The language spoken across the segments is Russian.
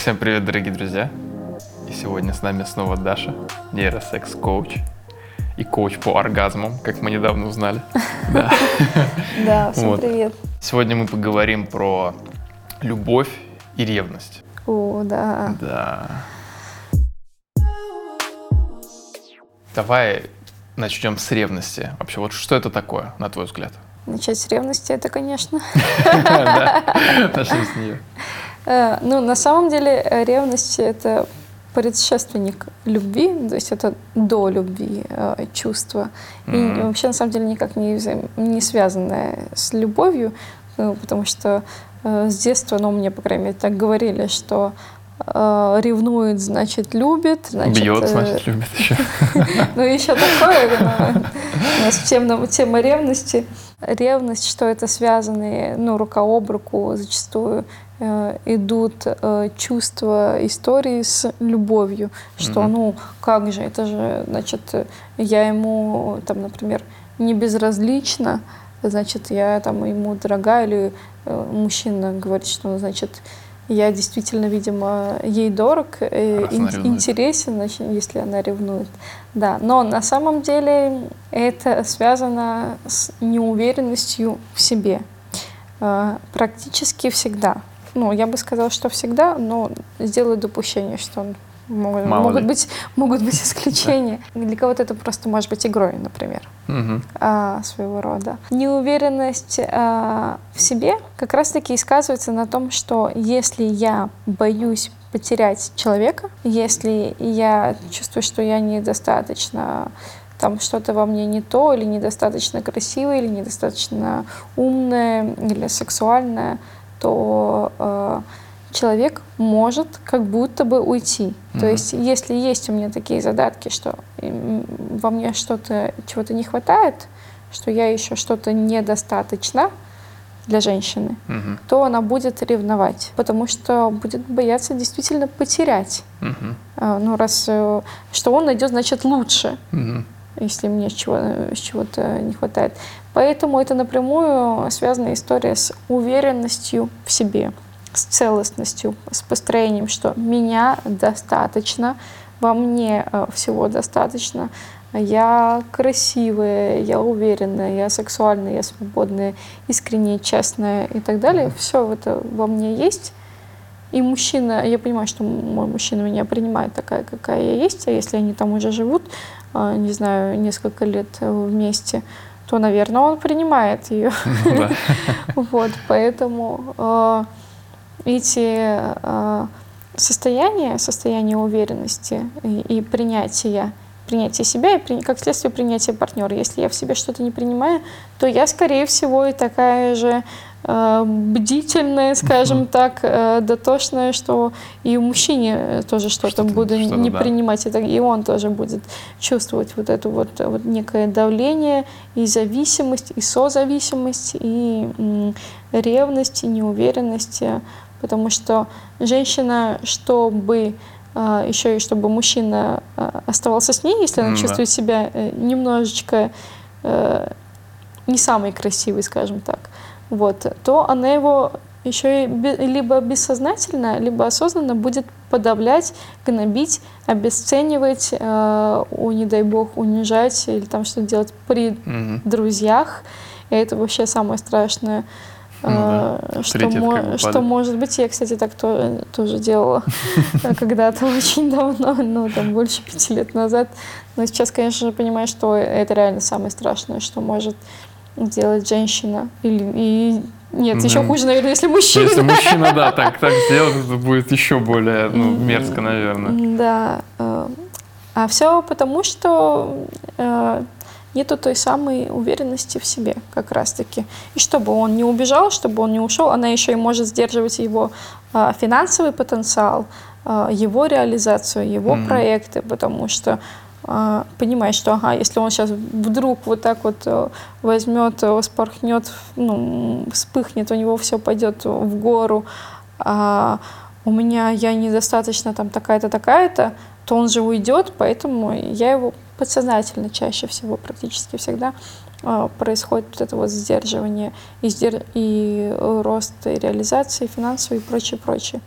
Всем привет, дорогие друзья! И сегодня с нами снова Даша, нейросекс-коуч и коуч по оргазмам, как мы недавно узнали. Да, да всем вот. привет. Сегодня мы поговорим про любовь и ревность. О, да. Да. Давай начнем с ревности. Вообще, вот что это такое, на твой взгляд? Начать с ревности, это, конечно. Да, начнем с нее. Э, ну, на самом деле, э, ревность — это предшественник любви, то есть это до любви э, чувство. И mm-hmm. вообще, на самом деле, никак не, не связанное с любовью, потому что с детства, ну, мне, по крайней мере, так говорили, что э, ревнует, значит, любит. Значит, Бьет, значит, любит еще. Ну, еще такое. У нас тема ревности. Ревность, что это связанные, ну, рука об руку зачастую идут э, чувства истории с любовью, что, mm-hmm. ну, как же, это же, значит, я ему, там, например, не безразлична, значит, я там ему дорога, или э, мужчина говорит, что, значит, я действительно, видимо, ей дорог, э, ин- интересен, значит, если она ревнует. Да, но на самом деле это связано с неуверенностью в себе. Э, практически всегда ну, я бы сказала, что всегда, но сделаю допущение, что он могут, могут быть могут быть исключения. Для кого-то это просто может быть игрой, например, угу. а, своего рода. Неуверенность а, в себе как раз-таки и сказывается на том, что если я боюсь потерять человека, если я чувствую, что я недостаточно там что-то во мне не то, или недостаточно красивое, или недостаточно умное, или сексуальное, то э, человек может как будто бы уйти. Mm-hmm. То есть, если есть у меня такие задатки, что во мне что-то, чего-то не хватает, что я еще что-то недостаточно для женщины, mm-hmm. то она будет ревновать, потому что будет бояться действительно потерять. Mm-hmm. Э, ну, раз э, что он найдет, значит лучше. Mm-hmm если мне чего, чего-то не хватает. Поэтому это напрямую связана история с уверенностью в себе, с целостностью, с построением, что меня достаточно, во мне э, всего достаточно, я красивая, я уверенная, я сексуальная, я свободная, искренняя, честная и так далее. Все это во мне есть. И мужчина, я понимаю, что мой мужчина меня принимает такая, какая я есть, а если они там уже живут, а, не знаю, несколько лет вместе, то, наверное, он принимает ее. Вот, поэтому а, эти а, состояния, состояние уверенности и принятия, принятие себя и как следствие принятия партнера. Если я в себе что-то не принимаю, то я, скорее всего, и такая же Э, бдительная, скажем так, э, дотошная, что и у мужчине тоже что-то что буду что не да. принимать, это, и он тоже будет чувствовать вот это вот, вот некое давление и зависимость, и созависимость, и ревность, и неуверенность, потому что женщина, чтобы э, еще и чтобы мужчина оставался с ней, если она чувствует себя немножечко не самой красивой, скажем так, вот, то она его еще и либо бессознательно, либо осознанно будет подавлять, гнобить, обесценивать, э, у, не дай бог, унижать или там что-то делать при mm-hmm. друзьях. И это вообще самое страшное, ну, да. Э, что, мо- что может быть. Я, кстати, так то, тоже делала когда-то очень давно, ну, там, больше пяти лет назад. Но сейчас, конечно же, понимаю, что это реально самое страшное, что может делать женщина. Или, и нет, да. еще хуже, наверное, если мужчина. Если мужчина, да, так, так сделает, это будет еще более ну, мерзко, наверное. Да. Э, а все потому, что э, нету той самой уверенности в себе как раз-таки. И чтобы он не убежал, чтобы он не ушел, она еще и может сдерживать его э, финансовый потенциал, его реализацию, его mm-hmm. проекты, потому что понимает, что ага, если он сейчас вдруг вот так вот э, возьмет, э, спорхнет, ну, вспыхнет, у него все пойдет в гору, а у меня я недостаточно там такая-то, такая-то, то он же уйдет, поэтому я его подсознательно чаще всего, практически всегда а, происходит вот это вот сдерживание и, сдер... и рост и реализации финансовой и прочее, прочее.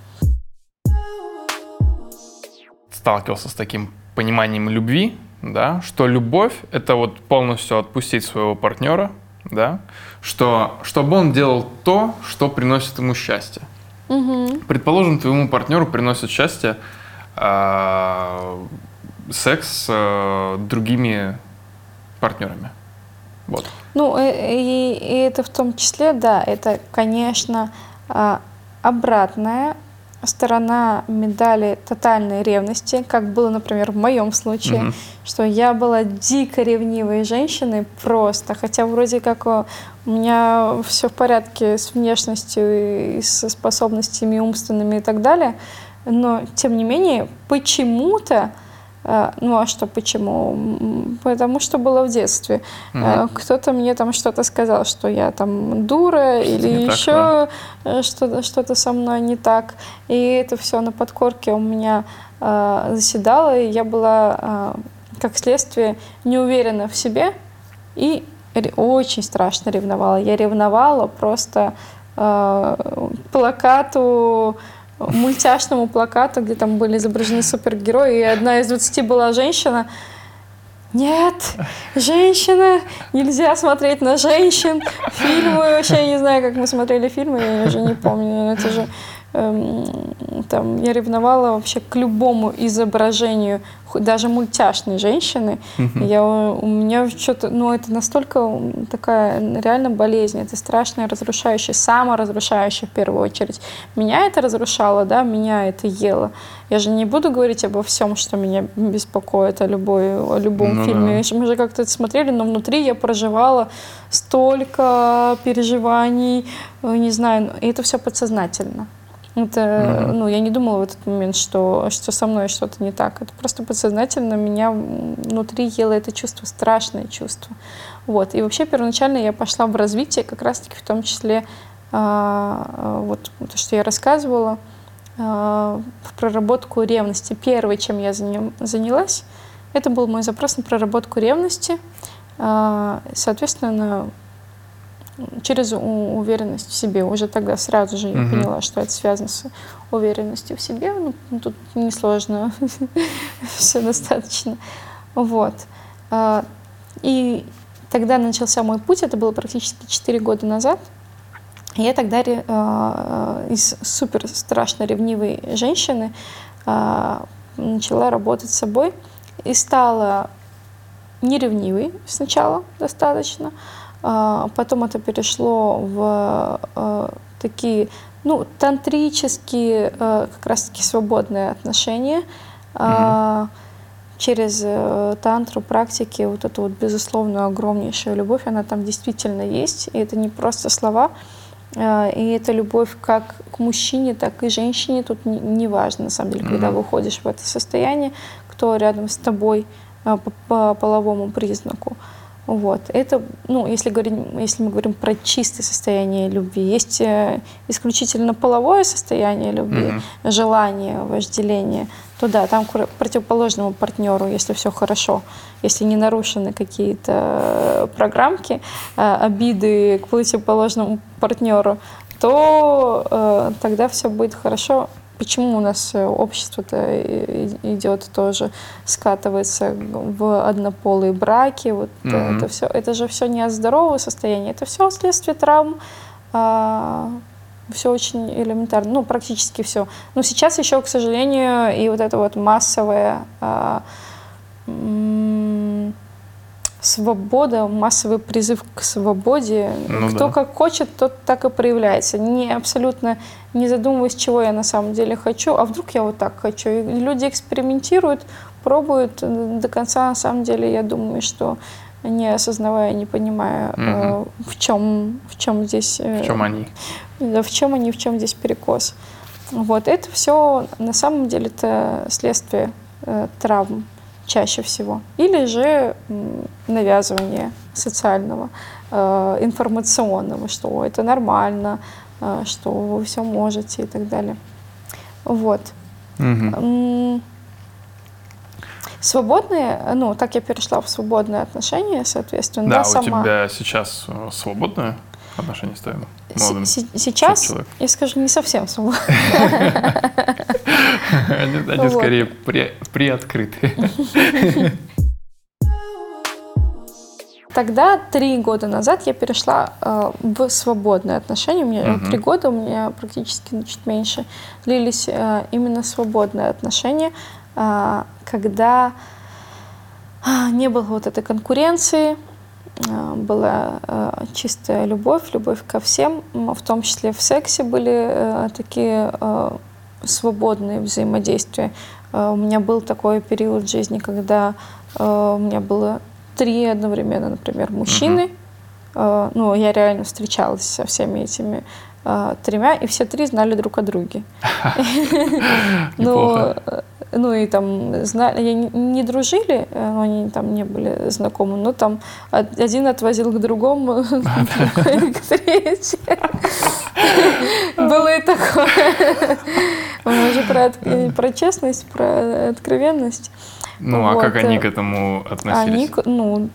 сталкивался с таким пониманием любви, да, что любовь — это вот полностью отпустить своего партнера, да, что, чтобы он делал то, что приносит ему счастье. Мгм. Предположим, твоему партнеру приносит счастье а, секс с а, другими партнерами. Вот. Ну, э, и, и это в том числе, да, это, конечно, а, обратная сторона медали тотальной ревности, как было, например, в моем случае, Мгм. что я была дико ревнивой женщиной просто, хотя вроде как э, у меня все в порядке с внешностью и со способностями умственными и так далее, но тем не менее почему-то ну а что почему? Потому что было в детстве. Э, Кто-то мне там что-то сказал, что я там дура или не так, еще э, что-то что со мной не так. И это все на подкорке у меня э, заседало, и я была, как следствие, не уверена в себе и очень страшно ревновала. Я ревновала просто плакату мультяшному плакату, где там были изображены супергерои, и одна из 20 была женщина. Нет, женщина, нельзя смотреть на женщин. Фильмы, вообще не знаю, как мы смотрели фильмы, я уже не помню. но Это же там я ревновала вообще к любому изображению, даже мультяшной женщины. Я, у меня что-то, ну это настолько такая реально болезнь, это страшное, разрушающее, саморазрушающее в первую очередь. Меня это разрушало, да, меня это ело. Я же не буду говорить обо всем, что меня беспокоит, о, любой, о любом Ну фильме. да. Мы же как-то это смотрели, но внутри я проживала столько переживаний, э, не знаю, и это все подсознательно. Это, ну, я не думала в этот момент, что, что со мной что-то не так. Это просто подсознательно меня внутри ело это чувство, страшное чувство. Вот. И вообще первоначально я пошла в развитие, как раз-таки в том числе а, а, вот то, что я рассказывала, а, в проработку ревности. Первое, чем я занялась, это был мой запрос на проработку ревности. Соответственно, через уверенность в себе. Уже тогда сразу же я Мгм. поняла, что это связано с уверенностью в себе. Ну, тут несложно, все достаточно. Вот. А, И тогда начался мой путь, это было практически 4 года назад. Я тогда а, из супер страшно ревнивой женщины а, начала работать с собой и стала не ревнивой сначала достаточно, потом это перешло в а, такие, ну, тантрические, а, как раз-таки свободные отношения. А, Через э, тантру, практики, вот эту вот безусловную огромнейшую любовь, она там действительно есть. И это не просто слова, а, и это любовь как к мужчине, так и женщине. Тут не, важно, на самом деле, когда выходишь в это состояние, кто рядом с тобой а, по, по половому признаку. Вот. Это, ну, если, говорим, если мы говорим про чистое состояние любви, есть э, исключительно половое состояние любви, Мгм. желание, вожделение, то да, там к противоположному партнеру, если все хорошо, если не нарушены какие-то э, программки, э, обиды к противоположному партнеру, то э, тогда все будет хорошо. Почему у нас э, общество-то и- идет тоже, скатывается в однополые браки, вот э, Мгм. это все, это же все не от здорового состояния, это все следствие травм, все очень элементарно, ну, практически все. Но сейчас еще, к сожалению, и вот это вот массовое а, м, свобода, массовый призыв к свободе. Ну Кто да. как хочет, тот так и проявляется. Не абсолютно не задумываясь, чего я на самом деле хочу, а вдруг я вот так хочу. И люди экспериментируют, пробуют э, до конца. На самом деле, я думаю, что не осознавая, не понимая, э, Мгм. в чем, в чем здесь э, В чем они? да, в чем они, в чем здесь перекос. Вот это все на самом деле это следствие э, травм чаще всего. Или же навязывание социального, э, информационного, что «О, это нормально, э, что вы все можете и так далее. Вот. М, Свободные, ну, так я перешла в свободные отношения, соответственно, Да, да, у сама. тебя сейчас э, свободное отношение с твоим С- молодым се- Сейчас, человек. я скажу, не совсем свободно. Они, скорее при, приоткрыты. Тогда, три года назад, я перешла э, в свободные отношения. У меня угу. три года, у меня практически ну, чуть меньше, длились э, именно свободные отношения, э, когда э, не было вот этой конкуренции, была э, чистая любовь, любовь ко всем, в том числе в сексе были э, такие э, свободные взаимодействия. Э, у меня был такой период в жизни, когда э, у меня было три одновременно, например, мужчины. Uh-huh. Ну, я реально встречалась со всеми этими э, тремя, и все три знали друг о друге. Ну, ну и там знали, не дружили, но они там не были знакомы, но там один отвозил к другому, к третьему. Было и такое. Мы уже про честность, про откровенность. Ну, а как они к этому относились? Они, ну,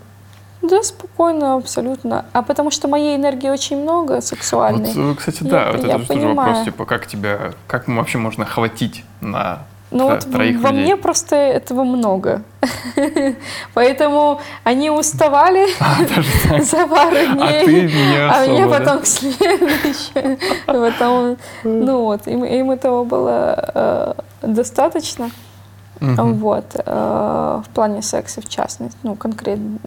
да, спокойно, абсолютно. А потому что моей энергии очень много сексуальной. Вот, э, кстати, да, я, вот это же тоже вопрос, типа, как тебя, как вообще можно хватить на ну вот троих во людей. мне просто этого много. Поэтому они уставали а, за пару а дней, а, мне потом к следующему. Потом, ну вот, им, им этого было э, достаточно. Угу. Вот, э, в плане секса, в частности, ну, конкретно.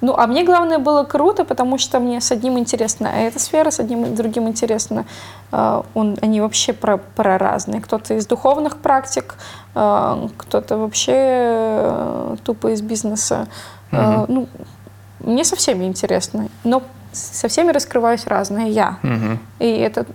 Ну, а мне главное было круто, потому что мне с одним интересна эта сфера, с одним другим интересно. Э, он, они вообще про, про разные. Кто-то из духовных практик, э, кто-то вообще э, тупо из бизнеса. Угу. ну, мне со всеми интересно, но со всеми раскрываюсь разная я. Угу. И это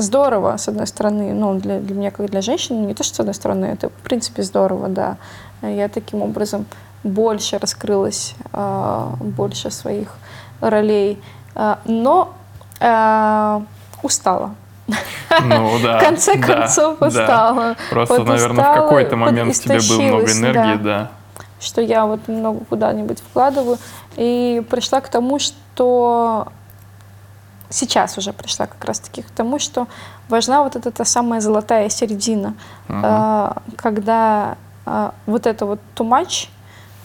здорово, с одной стороны, ну, для, для меня, как для женщины, не то, что с одной стороны, это, в принципе, здорово, да. Я таким образом больше раскрылась, а, больше своих ролей, а, но а, устала. Ну да. В конце концов да, устала. Просто, вот наверное, устала, в какой-то момент в тебе было много энергии, да. да. Что я вот много куда-нибудь вкладываю. И пришла к тому, что сейчас уже пришла как раз-таки к тому, что важна вот эта та самая золотая середина, uh-huh. когда а, вот это вот too much,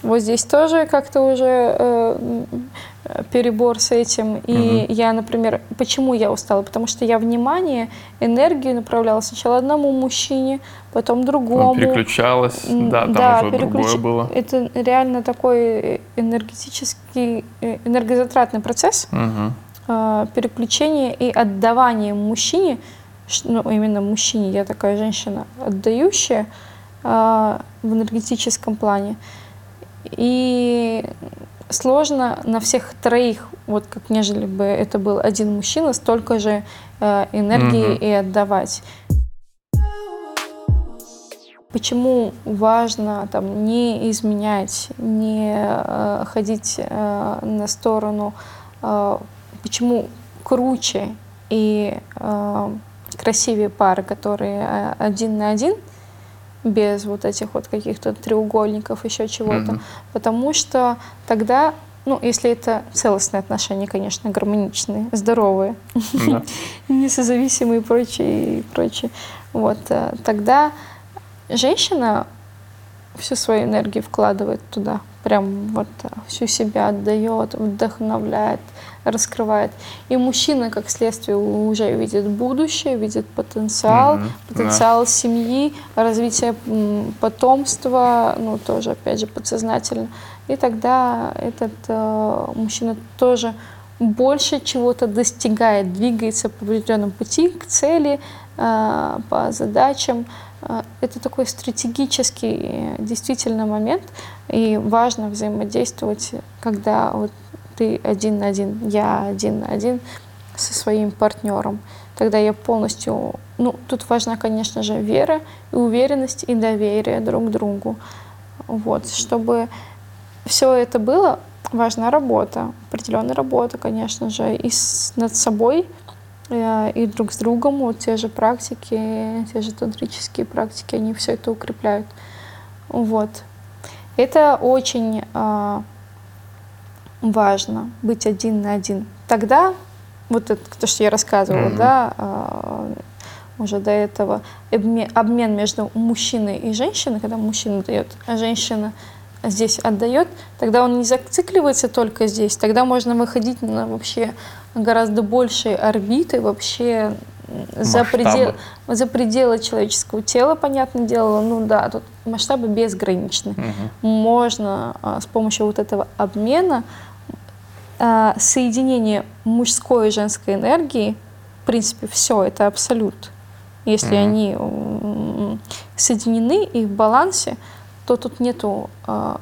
вот здесь тоже как-то уже э, перебор с этим. И uh-huh. я, например, почему я устала? Потому что я внимание, энергию направляла сначала одному мужчине, потом другому. Он переключалась, да, там да, уже переключ... другое было. Это реально такой энергетический, э, энергозатратный процесс. Э, переключение и отдавание мужчине, ну, именно мужчине, я такая женщина, отдающая э, в энергетическом плане. И сложно на всех троих, вот как нежели бы это был один мужчина, столько же э, энергии mm-hmm. и отдавать. Почему важно там, не изменять, не э, ходить э, на сторону э, почему круче и э, красивее пары, которые э, один на один, без вот этих вот каких-то треугольников, еще чего-то. Mm-hmm. Потому что тогда, ну, если это целостные отношения, конечно, гармоничные, здоровые, mm-hmm. несозависимые и прочее, и прочее, вот, э, тогда женщина всю свою энергию вкладывает туда, прям вот всю себя отдает, вдохновляет, раскрывает. И мужчина, как следствие, уже видит будущее, видит потенциал, mm-hmm. потенциал yeah. семьи, развитие потомства, ну тоже, опять же, подсознательно. И тогда этот э, мужчина тоже больше чего-то достигает, двигается по определенному пути к цели, э, по задачам. Э, это такой стратегический действительно момент, и важно взаимодействовать, когда вот ты один на один, я один на один со своим партнером. Тогда я полностью... Ну, тут важна, конечно же, вера и уверенность и доверие друг к другу. Вот, чтобы все это было, важна работа, определенная работа, конечно же, и с, над собой, и друг с другом. Вот те же практики, те же тантрические практики, они все это укрепляют. Вот. Это очень э, важно быть один на один. Тогда, вот это то, что я рассказывала, mm-hmm. да, э, уже до этого обмен, обмен между мужчиной и женщиной, когда мужчина дает, а женщина здесь отдает, тогда он не зацикливается только здесь, тогда можно выходить на вообще гораздо большие орбиты, вообще за, предел, за пределы человеческого тела, понятное дело, ну да, тут масштабы безграничны. Угу. Можно а, с помощью вот этого обмена а, соединение мужской и женской энергии, в принципе, все это абсолют. Если угу. они соединены и в балансе, то тут нету, а,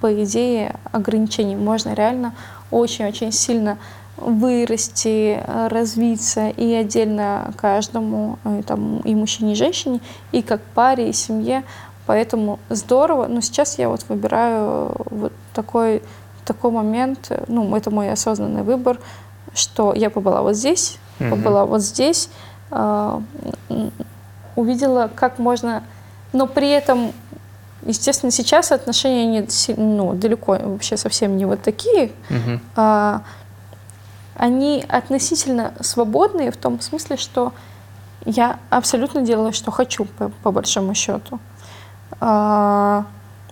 по идее, ограничений. Можно реально очень-очень сильно вырасти, развиться и отдельно каждому, и, э, там, и мужчине, и женщине, и как паре, и семье. Поэтому здорово. Но сейчас я вот выбираю вот такой, такой момент, ну, это мой осознанный выбор, что я побыла вот здесь, mm-hmm. побыла вот здесь, э, увидела, как можно, но при этом Естественно, сейчас отношения не, ну, далеко вообще совсем не вот такие. Угу. А, они относительно свободные в том смысле, что я абсолютно делаю, что хочу, по, по большому счету. А,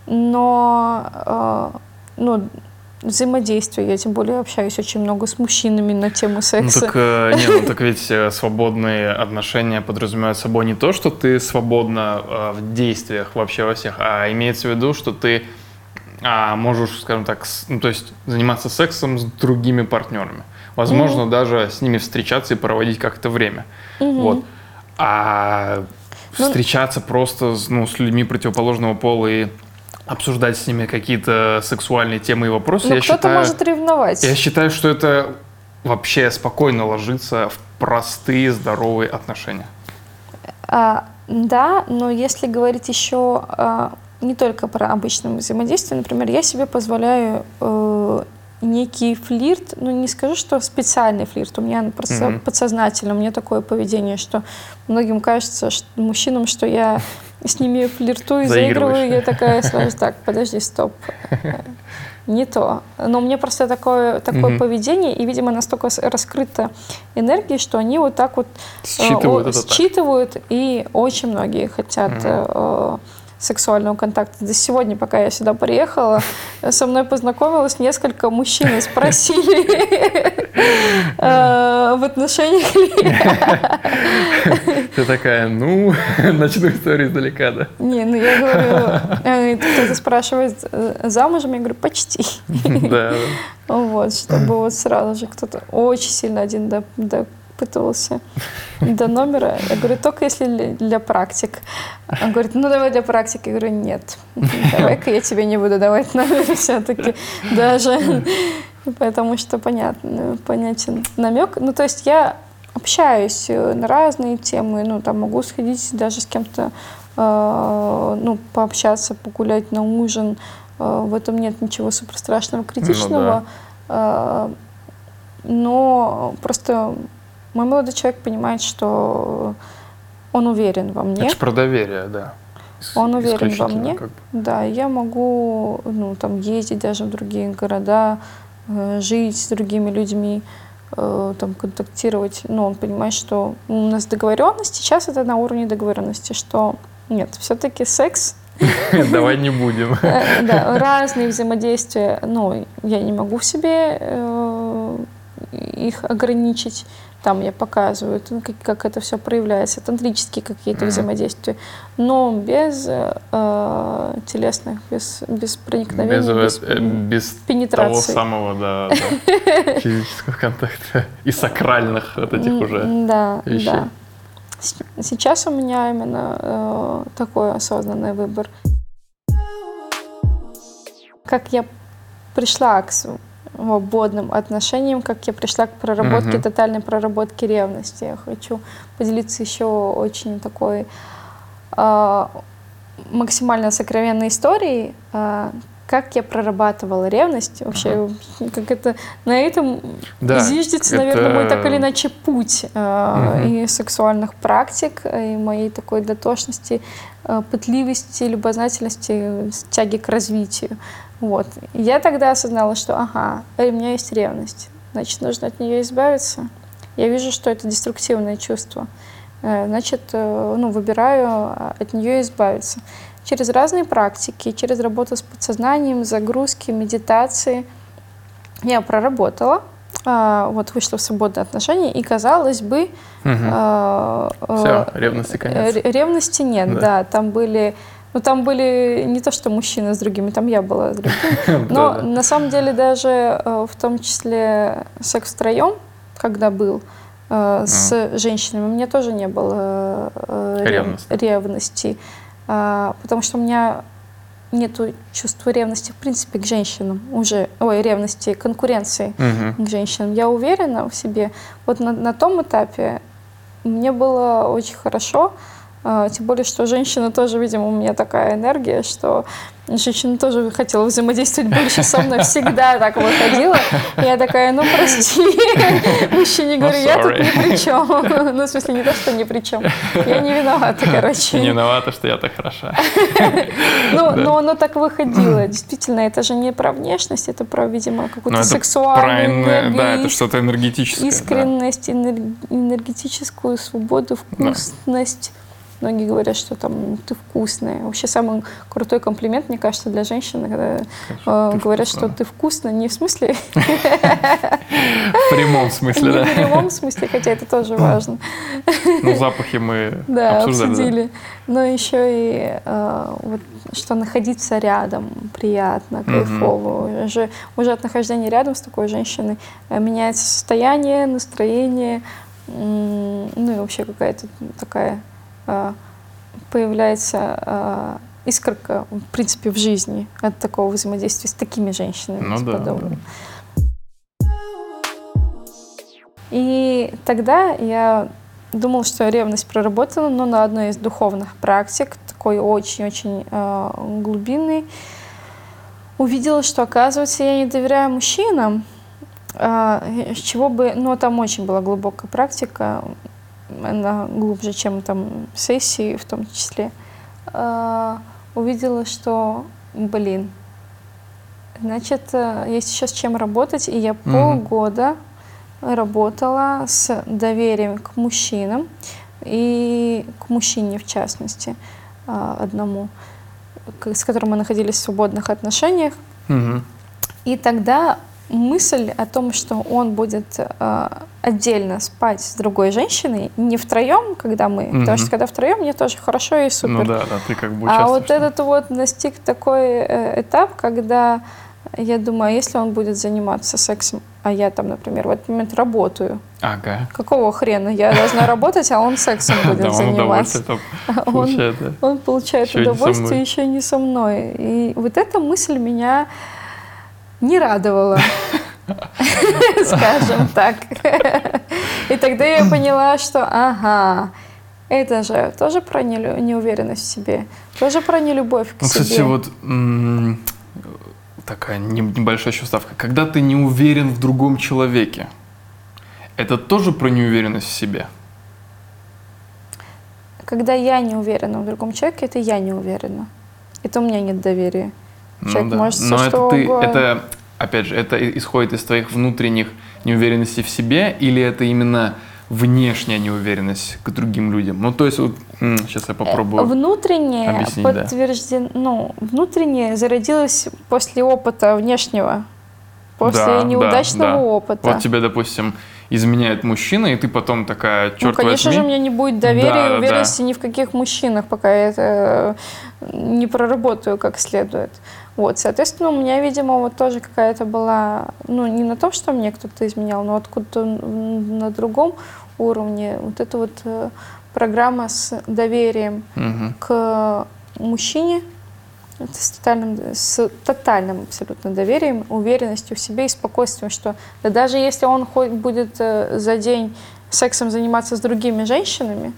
но а, ну, взаимодействие. Я тем более общаюсь очень много с мужчинами на тему ну секса. Ну так, э, не, ну так ведь э, свободные отношения подразумевают собой не то, что ты свободна э, в действиях вообще во всех, а имеется в виду, что ты а, можешь, скажем так, с, ну, то есть заниматься сексом с другими партнерами. Возможно, mm даже с ними встречаться и проводить как-то время. Mm-hmm. Вот. А ну, встречаться просто ну, с людьми противоположного пола и обсуждать с ними какие-то сексуальные темы и вопросы. Ну, кто-то может ревновать. Я считаю, что это вообще спокойно ложится в простые здоровые отношения. А, да, но если говорить еще а, не только про обычное взаимодействие, например, я себе позволяю э, некий флирт, ну не скажу, что специальный флирт, у меня просто mm-hmm. подсознательно, у меня такое поведение, что многим кажется, что, мужчинам, что я с ними флиртую, заигрываю, я такая сразу, так, подожди, стоп, не то. Но мне просто такое, такое mm-hmm. поведение, и, видимо, настолько раскрыта энергия, что они вот так вот считывают, э, считывают и очень многие хотят mm-hmm. э, сексуального контакта. До сегодня, пока я сюда приехала, со мной познакомилось несколько мужчин и спросили э, в отношениях Ты такая, ну, начну историю издалека, да? Не, ну я говорю, э, кто-то спрашивает, э, замужем? Я говорю, почти. Да. Вот, чтобы вот сразу же кто-то очень сильно один допытывался до номера. Я говорю, только если для практик. Он говорит, ну давай для практики. Я говорю, нет, давай-ка я тебе не буду давать номер все-таки даже. Потому что понятно, понятен намек. Ну, то есть я общаюсь э, на разные темы, ну, там могу сходить даже с кем-то, э, ну, пообщаться, погулять на ужин. Э, в этом нет ничего супер страшного, критичного. Ну, да. э, но просто мой молодой человек понимает, что он уверен во мне. Это про доверие, да. Он уверен во мне. Как бы. Да, я могу ну, там, ездить даже в другие города, э, жить с другими людьми, э, там, контактировать. Но он понимает, что у нас договоренность, сейчас это на уровне договоренности, что нет, все-таки секс Давай не будем. Э, да, разные взаимодействия. Ну, я не могу в себе их ограничить. Там я показываю, как, как это все проявляется, тантрические какие-то mm-hmm. взаимодействия, но без э, телесных, без, без проникновения, без, без, э, без пенетрации. того самого да, да, физического контакта и сакральных вот этих уже да, вещей. Да. Сейчас у меня именно э, такой осознанный выбор. Как я пришла к свободным отношениям, как я пришла к проработке, угу. тотальной проработке ревности. Я хочу поделиться еще очень такой э, максимально сокровенной историей, э, как я прорабатывала ревность, вообще, uh как это, на этом да, зиждется, это... наверное, мой так или иначе путь э, uh и сексуальных практик, и моей такой дотошности, э, пытливости, любознательности, тяги к развитию. Вот. Я тогда осознала, что ага, у меня есть ревность, значит, нужно от нее избавиться. Я вижу, что это деструктивное чувство. э, значит, э, ну, выбираю от нее избавиться. Через разные практики, через работу с подсознанием, загрузки, медитации я проработала, а, вот вышла в свободные отношения, и казалось бы, а, Все, э, ревности конец. Ре- Ревности нет, Да. да. Там были, ну там были не то, что мужчины с другими, там я была с другими. Но на самом деле даже э, в том числе секс втроем, когда был э, с женщинами, у меня тоже не было э, рев- Ревности. А, потому что у меня нету чувства ревности в принципе к женщинам уже, ой, ревности, конкуренции к женщинам. Я уверена в себе. Вот на, на том этапе мне было очень хорошо, тем более, что женщина тоже, видимо, у меня такая энергия, что женщина тоже хотела взаимодействовать больше со мной, всегда так выходила. Я такая, ну прости, мужчине говорю, я тут ни при чем. Ну, в смысле, не то, что ни при чем. Я не виновата, короче. Не виновата, что я так хороша. Ну, но оно так выходило. Действительно, это же не про внешность, это про, видимо, какую-то Ну, сексуальную да, это что-то энергетическое. искренность, энер- энергетическую свободу, вкусность. Многие говорят, что там ты вкусная. Вообще самый крутой комплимент, мне кажется, для женщины, когда э, ты говорят, вкусная. что ты вкусная, не в смысле, В прямом смысле, не в да. прямом смысле, хотя это тоже важно. Ну, запахи мы Да, да. обсудили. Но еще и э, вот, что находиться рядом приятно, кайфово. Уже, уже от нахождения рядом с такой женщиной э, меняется состояние, настроение, ну и вообще какая-то такая э, появляется э, искорка, в принципе, в жизни от такого взаимодействия с такими женщинами, Ну с да, подобными. И тогда я думала, что ревность проработана, но на одной из духовных практик, такой очень-очень э, глубинный, увидела, что, оказывается, я не доверяю мужчинам, э, с чего бы, ну, там очень была глубокая практика, она глубже, чем там сессии в том числе, Э, увидела, что, блин, значит, э, есть еще с чем работать, и я Мгм. полгода работала с доверием к мужчинам и к мужчине в частности а, одному, с которым мы находились в свободных отношениях. Мгм. И тогда мысль о том, что он будет а, отдельно спать с другой женщиной, не втроем, когда мы, Мгм. потому что когда втроем, мне тоже хорошо и супер. Ну да, да, ты как бы А вот этот вот настиг такой э, этап, когда я думаю, а если он будет заниматься сексом, а я там, например, в этот момент работаю, Ага. какого хрена я должна работать, а он сексом будет заниматься? Он, получает, удовольствие еще не со мной. И вот эта мысль меня не радовала, скажем так. И тогда я поняла, что ага, это же тоже про неуверенность в себе, тоже про нелюбовь к Ну, себе. кстати, вот такая не- небольшая еще вставка. Когда ты не уверен в другом человеке, это тоже про неуверенность в себе? Когда я не уверена в другом человеке, это я не уверена. Это у меня нет доверия. Человек может всё Ну Но что это ты, угодно. это, опять же, это исходит из твоих внутренних неуверенностей в себе, или это именно внешняя неуверенность к другим людям? Ну, то есть, вот, сейчас я попробую. Внутреннее объяснить, да. ну, внутреннее зародилось после опыта внешнего, после Да, да, неудачного да. опыта. Вот тебе, допустим, изменяет мужчина, и ты потом такая, ну, черт конечно же, у возьми. меня не будет доверия Да, и да, уверенности ни в каких мужчинах, пока я это не проработаю как следует. Вот, соответственно, у меня, видимо, вот тоже какая-то была, ну, не на том, что мне кто-то изменял, но откуда-то на другом уровне вот эта вот э, программа с доверием Мгм. к мужчине с тотальным, с тотальным абсолютно доверием, уверенностью в себе и спокойствием, что да даже если он хоть будет э, за день сексом заниматься с другими женщинами,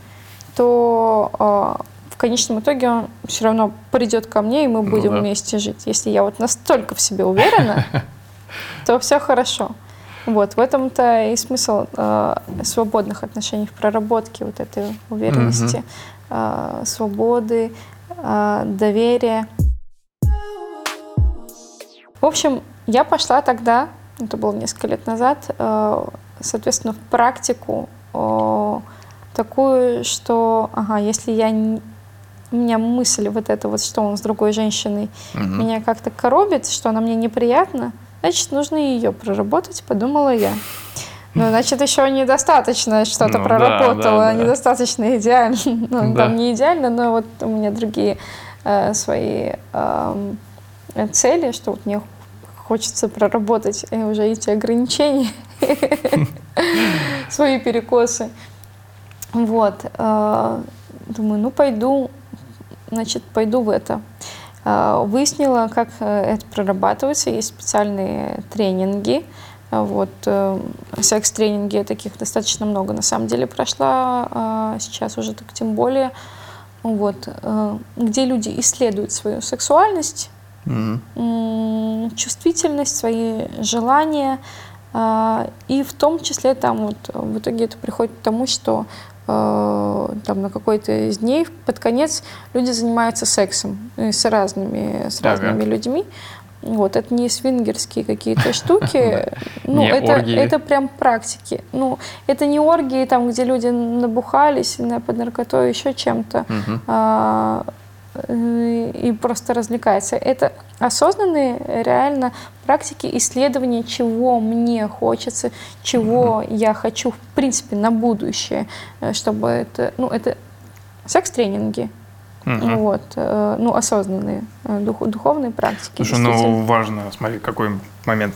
то в конечном итоге он все равно придет ко мне, и мы Ну будем да. вместе жить. Если я вот настолько в себе уверена, то все хорошо. Вот, в этом-то и смысл э, свободных отношений, в проработке вот этой уверенности, э, свободы, э, доверия. В общем, я пошла тогда, это было несколько лет назад, э, соответственно, в практику э, такую, что, ага, если я меня мысль вот эта вот, что он с другой женщиной, Мгм. меня как-то коробит, что она мне неприятна, значит, нужно ее проработать, подумала я. Ну, значит, еще недостаточно что-то Ну да, проработала, да, да. недостаточно идеально. Ну, Да. там не идеально, но вот у меня другие э, свои э, цели, что вот мне хочется проработать э, уже эти ограничения, свои перекосы. Вот. э, Думаю, ну пойду, значит, пойду в это. Э, Выяснила, как э, это прорабатывается. Есть специальные тренинги. Э, Вот, э, секс-тренинги, таких достаточно много на самом деле прошла, э, сейчас уже так тем более. Вот, э, где люди исследуют свою сексуальность, м, чувствительность, свои желания. а, И в том числе там вот в итоге это приходит к тому, что там на какой-то из дней под конец люди занимаются сексом э, с разными, с Ага. разными людьми. Вот, это не свингерские какие-то штуки, ну, это, это прям практики. Ну, это не оргии, там, где люди набухались на, под наркотой, еще чем-то э, и просто развлекается. Это осознанные реально практики исследования, чего мне хочется, чего я хочу в принципе на будущее, э, чтобы это, ну это секс-тренинги, Мгм. вот, э, ну осознанные э, дух- духовные практики. Слушай, ну важно, смотри, какой момент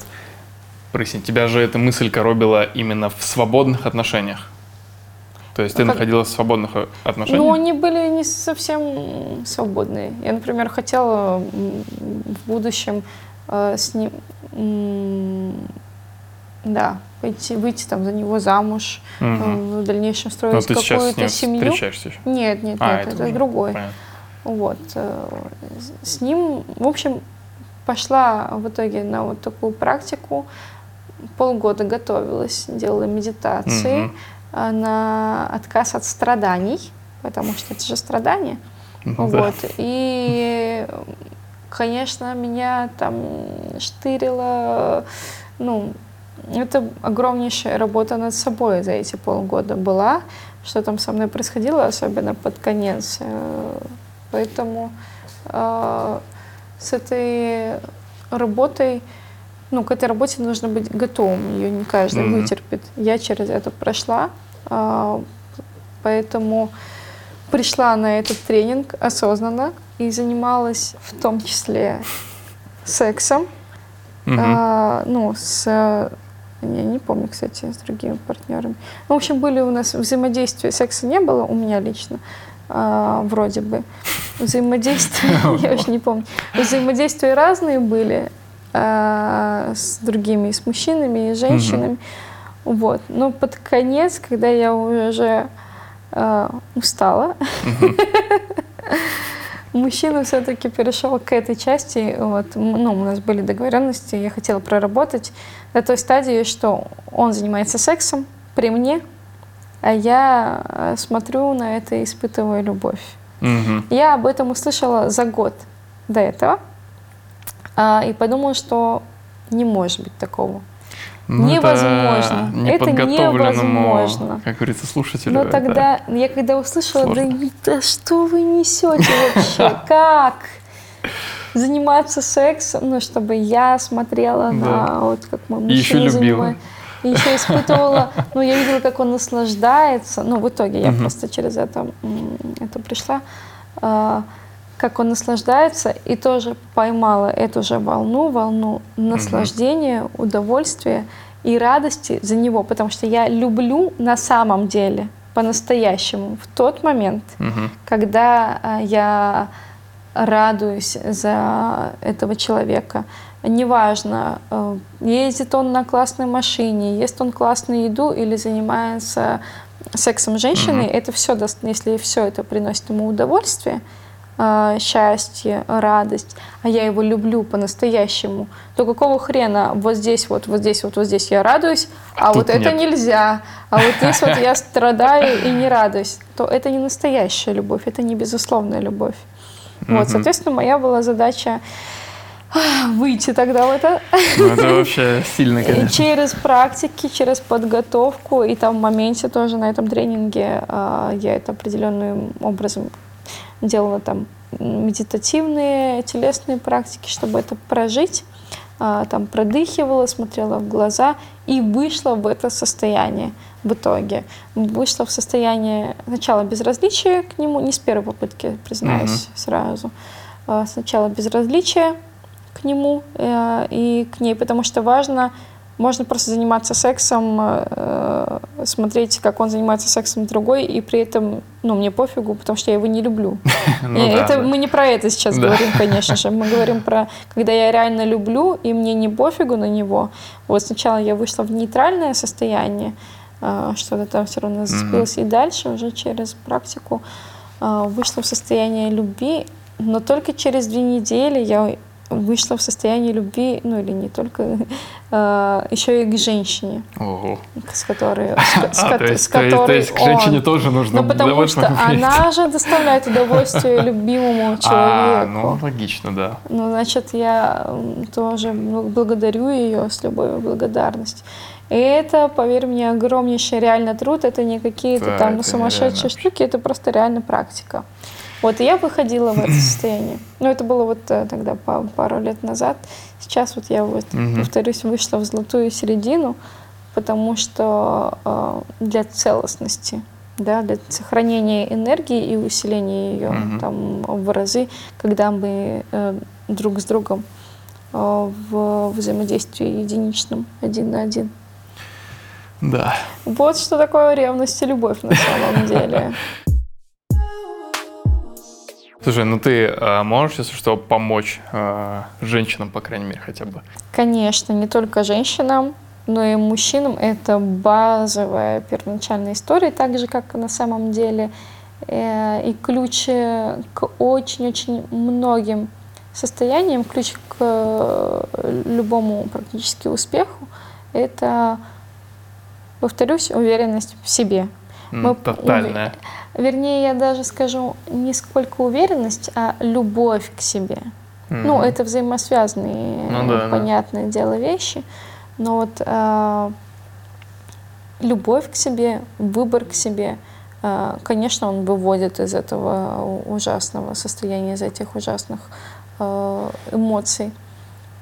прояснить. Тебя же эта мысль коробила именно в свободных отношениях. То есть ты А как- находилась в свободных э, отношениях? Ну, они были не совсем свободные. Я, например, хотела в будущем э, с ним, да, пойти, выйти там за него замуж, э, в дальнейшем строить какую-то семью. встречаешься еще? Нет, нет, А, нет, это, уже другой. понятно. Вот. э, С ним, в общем, пошла в итоге на вот такую практику. Полгода готовилась, делала медитации э, на отказ от страданий, потому что это же страдания. Ну да. Вот. И, конечно, меня там штырило, ну, это огромнейшая работа над собой за эти полгода была, что там со мной происходило, особенно под конец. Э, Поэтому э, с этой работой, ну, к этой работе нужно быть готовым, ее не каждый Мгм. вытерпит. Я через это прошла, э, поэтому пришла на этот тренинг осознанно и занималась в том числе сексом, Мгм. а, ну, с... Я не помню, кстати, с другими партнерами. Ну, в общем, были у нас взаимодействия. Секса не было у меня лично, а, вроде бы. Взаимодействия, я уж не помню. Взаимодействия разные были а, с другими, и с мужчинами, и с женщинами. Вот. Но под конец, когда я уже а, устала, мужчина все-таки перешел к этой части. Вот, ну, у нас были договоренности, я хотела проработать до той стадии, что он занимается сексом при мне, а я э, смотрю на это и испытываю любовь. Мгм. Я об этом услышала за год до этого а, и подумала, что не может быть такого. Ну, Невозможно. Это неподготовленному, невозможно. Как говорится, слушателю. Но это- тогда, я когда услышала, да, сложно. да что вы несете вообще? Как? Заниматься сексом, ну, чтобы я смотрела Да. на вот как мой еще мужчина любила. занимает. И еще испытывала, ну, я видела, как он наслаждается. Ну, в итоге я просто через это, это пришла. Как он наслаждается, и тоже поймала эту же волну, волну наслаждения, удовольствия и радости за него, потому что я люблю на самом деле, по-настоящему, в тот момент, Мгм. когда а, я радуюсь за этого человека. Неважно, э, ездит он на классной машине, ест он классную еду или занимается сексом с женщиной, это все, если все это приносит ему удовольствие, а, счастье, радость, а я его люблю по-настоящему, то какого хрена вот здесь вот, вот здесь вот, вот здесь я радуюсь, а, А вот это нет. нельзя, а вот здесь вот я страдаю и не радуюсь, то это не настоящая любовь, это не безусловная любовь. Вот, соответственно, моя была задача выйти тогда в это. Ну, это вообще сильно, И конечно. через практики, через подготовку, и там в моменте тоже на этом тренинге а, я это определенным образом делала там медитативные, телесные практики, чтобы это прожить. А, там продыхивала, смотрела в глаза и вышла в это состояние в итоге. Вышла в состояние сначала безразличия к нему, не с первой попытки, признаюсь сразу. А, Сначала безразличие к нему э, и к ней, потому что важно, можно просто заниматься сексом, э, смотреть, как он занимается сексом другой, и при этом, ну, мне пофигу, потому что я его не люблю. Ну это мы не про это сейчас говорим, конечно же. Мы говорим про, когда я реально люблю, и мне не пофигу на него. Вот сначала я вышла в нейтральное состояние, а, что-то там все равно зацепилось, и дальше уже через практику а, вышла в состояние любви, но только через две недели я вышла в состояние любви, ну или не только, а, еще и к женщине, Ого. с которой, с, с А, ко- то есть, с то есть- которой к женщине тоже нужно Ну, потому что она же доставляет удовольствие любимому человеку. А, ну, логично, да. Ну, значит, я тоже бл- благодарю ее с любовью и благодарностью. И это, поверь мне, огромнейший реально труд. Это не какие-то Да, там сумасшедшие нереально. штуки, это просто реально практика. Вот, и я выходила в это состояние. Ну, это было вот э, тогда па- пару лет назад. Сейчас вот я вот, Мгм. повторюсь, вышла в золотую середину, потому что э, для целостности, да, для сохранения энергии и усиления ее Мгм. там в разы, когда мы э, друг с другом э, в взаимодействии единичном, один на один. Да. Вот что такое ревность и любовь на самом деле. Слушай, ну ты а, можешь, если что, помочь а, женщинам, по крайней мере, хотя бы? Конечно, не только женщинам, но и мужчинам это базовая первоначальная история, так же, как на самом деле э, и ключ к очень-очень многим состояниям, ключ к э, любому практически успеху, это, повторюсь, уверенность в себе. Мы Тотальная. Вернее, я даже скажу не сколько уверенность, а любовь к себе. Ну, Мгм. это взаимосвязанные, Ну да, да. понятное дело, вещи. Но вот а, любовь к себе, выбор к себе, а, конечно, он выводит из этого ужасного состояния, из этих ужасных а, эмоций.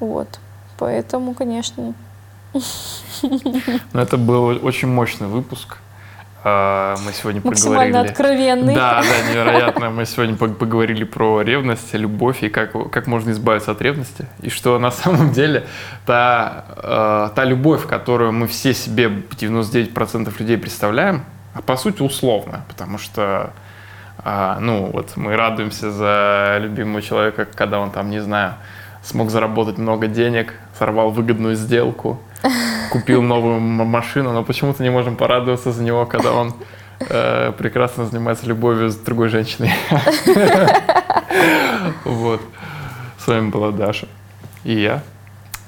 Вот. Поэтому, конечно, Ну, это был очень мощный выпуск. А, Мы сегодня максимально поговорили... откровенный. Да, да, невероятно. Мы сегодня пог- поговорили про ревность, любовь и как, как можно избавиться от ревности. И что на самом деле та, э, та любовь, которую мы все себе, 99% людей представляем, а по сути условно, потому что а, ну вот мы радуемся за любимого человека, когда он там, не знаю, смог заработать много денег, сорвал выгодную сделку, купил новую машину, но почему-то не можем порадоваться за него, когда он э, прекрасно занимается любовью с другой женщиной. Вот. С вами была Даша и я.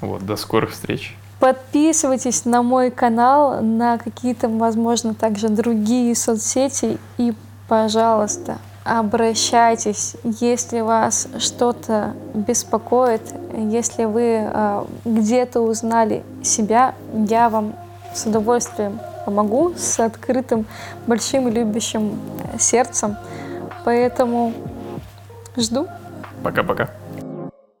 Вот, до скорых встреч. Подписывайтесь на мой канал, на какие-то, возможно, также другие соцсети. И, пожалуйста, обращайтесь, если вас что-то беспокоит, если вы э, где-то узнали себя, я вам с удовольствием помогу, с открытым, большим любящим э, сердцем. Поэтому жду. Пока-пока.